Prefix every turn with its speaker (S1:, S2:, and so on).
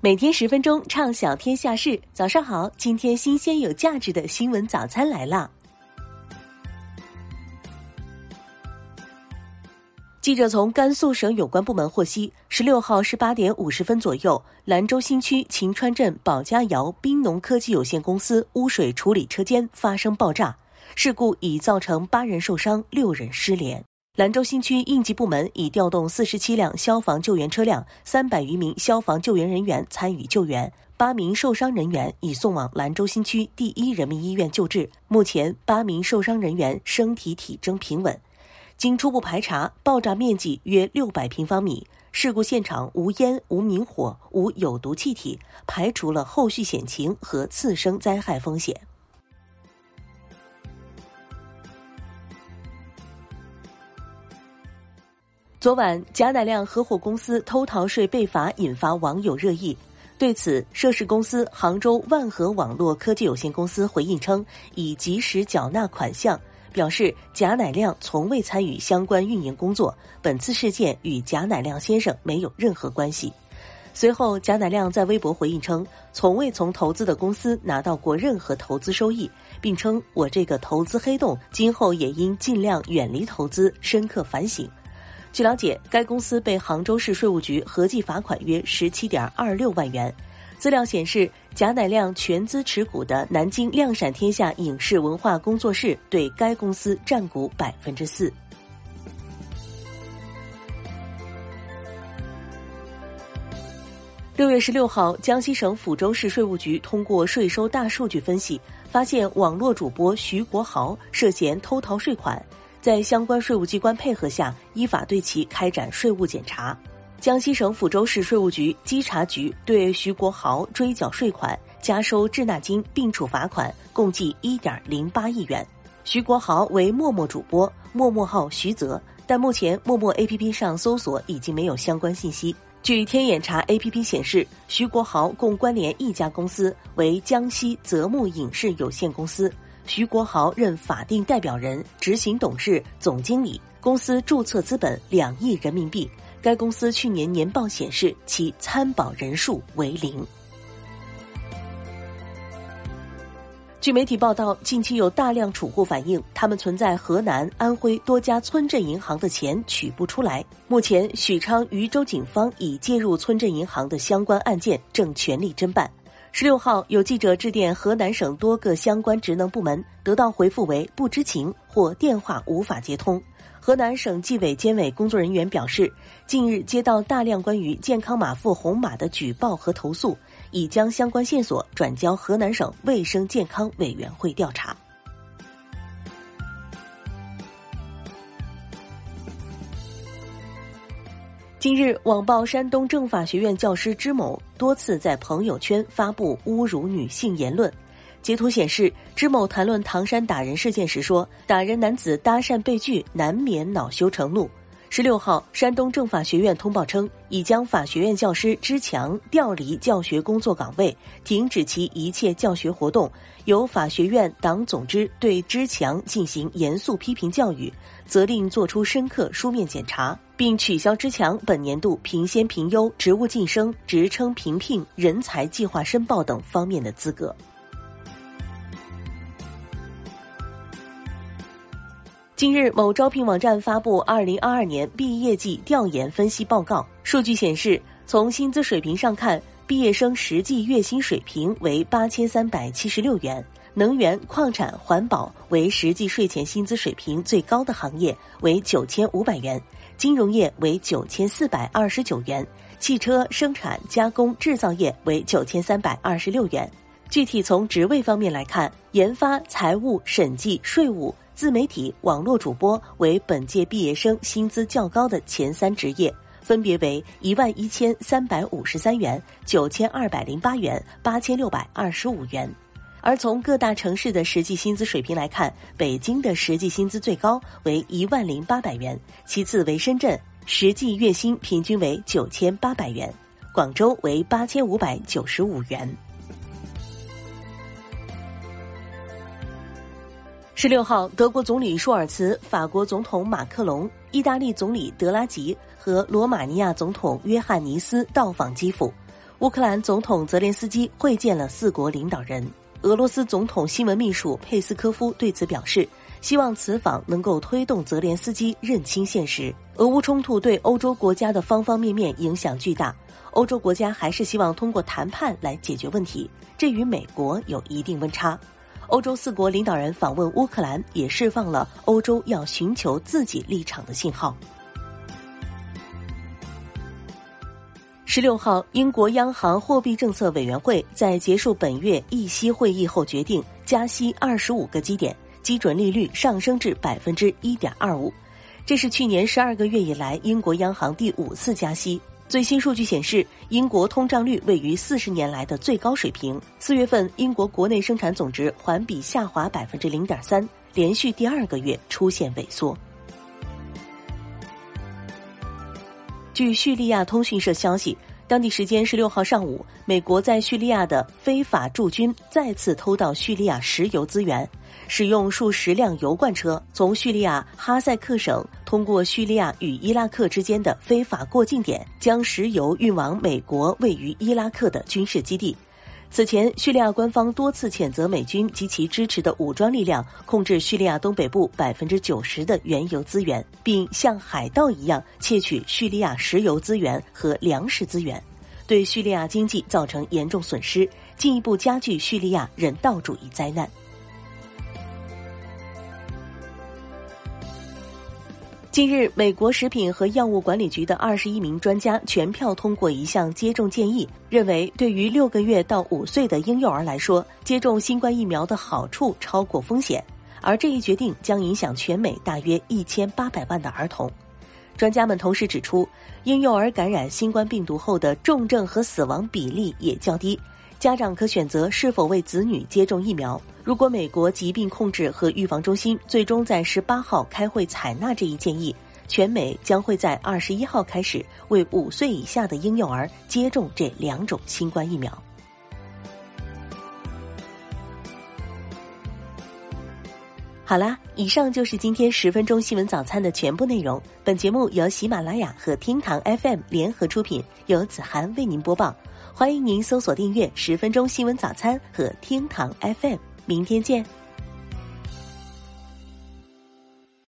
S1: 每天十分钟，畅想天下事。早上好，今天新鲜有价值的新闻早餐来了。记者从甘肃省有关部门获悉，十六号十八点五十分左右，兰州新区秦川镇保家窑滨农科技有限公司污水处理车间发生爆炸，事故已造成八人受伤，六人失联。兰州新区应急部门已调动四十七辆消防救援车辆，三百余名消防救援人员参与救援，八名受伤人员已送往兰州新区第一人民医院救治。目前，八名受伤人员身体体征平稳。经初步排查，爆炸面积约六百平方米，事故现场无烟、无明火、无有毒气体，排除了后续险情和次生灾害风险。昨晚，贾乃亮合伙公司偷逃税被罚，引发网友热议。对此，涉事公司杭州万和网络科技有限公司回应称，已及时缴纳款项，表示贾乃亮从未参与相关运营工作，本次事件与贾乃亮先生没有任何关系。随后，贾乃亮在微博回应称，从未从投资的公司拿到过任何投资收益，并称我这个投资黑洞，今后也应尽量远离投资，深刻反省。据了解，该公司被杭州市税务局合计罚款约十七点二六万元。资料显示，贾乃亮全资持股的南京亮闪天下影视文化工作室对该公司占股百分之四。六月十六号，江西省抚州市税务局通过税收大数据分析，发现网络主播徐国豪涉嫌偷逃税款。在相关税务机关配合下，依法对其开展税务检查。江西省抚州市税务局稽查局对徐国豪追缴税款、加收滞纳金并处罚款，共计一点零八亿元。徐国豪为陌陌主播，陌陌号徐泽，但目前陌陌 APP 上搜索已经没有相关信息。据天眼查 APP 显示，徐国豪共关联一家公司为江西泽木影视有限公司。徐国豪任法定代表人、执行董事、总经理，公司注册资本两亿人民币。该公司去年年报显示，其参保人数为零。据媒体报道，近期有大量储户反映，他们存在河南、安徽多家村镇银行的钱取不出来。目前，许昌禹州警方已介入村镇银行的相关案件，正全力侦办。十六号，有记者致电河南省多个相关职能部门，得到回复为不知情或电话无法接通。河南省纪委监委工作人员表示，近日接到大量关于健康码付红码的举报和投诉，已将相关线索转交河南省卫生健康委员会调查。近日，网曝山东政法学院教师支某多次在朋友圈发布侮辱女性言论。截图显示，支某谈论唐山打人事件时说：“打人男子搭讪被拒，难免恼羞成怒。”十六号，山东政法学院通报称，已将法学院教师支强调离教学工作岗位，停止其一切教学活动，由法学院党总支对支强进行严肃批评教育，责令作出深刻书面检查，并取消支强本年度评先评优、职务晋升、职称评聘、人才计划申报等方面的资格。近日，某招聘网站发布二零二二年毕业季调研分析报告。数据显示，从薪资水平上看，毕业生实际月薪水平为八千三百七十六元。能源、矿产、环保为实际税前薪资水平最高的行业，为九千五百元；金融业为九千四百二十九元；汽车生产加工制造业为九千三百二十六元。具体从职位方面来看，研发、财务、审计、税务。自媒体、网络主播为本届毕业生薪资较高的前三职业，分别为一万一千三百五十三元、九千二百零八元、八千六百二十五元。而从各大城市的实际薪资水平来看，北京的实际薪资最高为一万零八百元，其次为深圳，实际月薪平均为九千八百元，广州为八千五百九十五元。十六号，德国总理舒尔茨、法国总统马克龙、意大利总理德拉吉和罗马尼亚总统约翰尼斯到访基辅。乌克兰总统泽连斯基会见了四国领导人。俄罗斯总统新闻秘书佩斯科夫对此表示，希望此访能够推动泽连斯基认清现实。俄乌冲突对欧洲国家的方方面面影响巨大，欧洲国家还是希望通过谈判来解决问题，这与美国有一定温差。欧洲四国领导人访问乌克兰，也释放了欧洲要寻求自己立场的信号。十六号，英国央行货币政策委员会在结束本月议息会议后决定加息二十五个基点，基准利率上升至百分之一点二五。这是去年十二个月以来英国央行第五次加息。最新数据显示，英国通胀率位于四十年来的最高水平。四月份，英国国内生产总值环比下滑百分之零点三，连续第二个月出现萎缩。据叙利亚通讯社消息，当地时间十六号上午，美国在叙利亚的非法驻军再次偷盗叙利亚石油资源，使用数十辆油罐车从叙利亚哈塞克省通过叙利亚与伊拉克之间的非法过境点，将石油运往美国位于伊拉克的军事基地。此前，叙利亚官方多次谴责美军及其支持的武装力量控制叙利亚东北部百分之九十的原油资源，并像海盗一样窃取叙利亚石油资源和粮食资源，对叙利亚经济造成严重损失，进一步加剧叙利亚人道主义灾难。近日，美国食品和药物管理局的二十一名专家全票通过一项接种建议，认为对于六个月到五岁的婴幼儿来说，接种新冠疫苗的好处超过风险。而这一决定将影响全美大约一千八百万的儿童。专家们同时指出，婴幼儿感染新冠病毒后的重症和死亡比例也较低，家长可选择是否为子女接种疫苗。如果美国疾病控制和预防中心最终在十八号开会采纳这一建议，全美将会在二十一号开始为五岁以下的婴幼儿接种这两种新冠疫苗。好啦，以上就是今天十分钟新闻早餐的全部内容。本节目由喜马拉雅和厅堂 FM 联合出品，由子涵为您播报。欢迎您搜索订阅“十分钟新闻早餐”和厅堂 FM。明天见。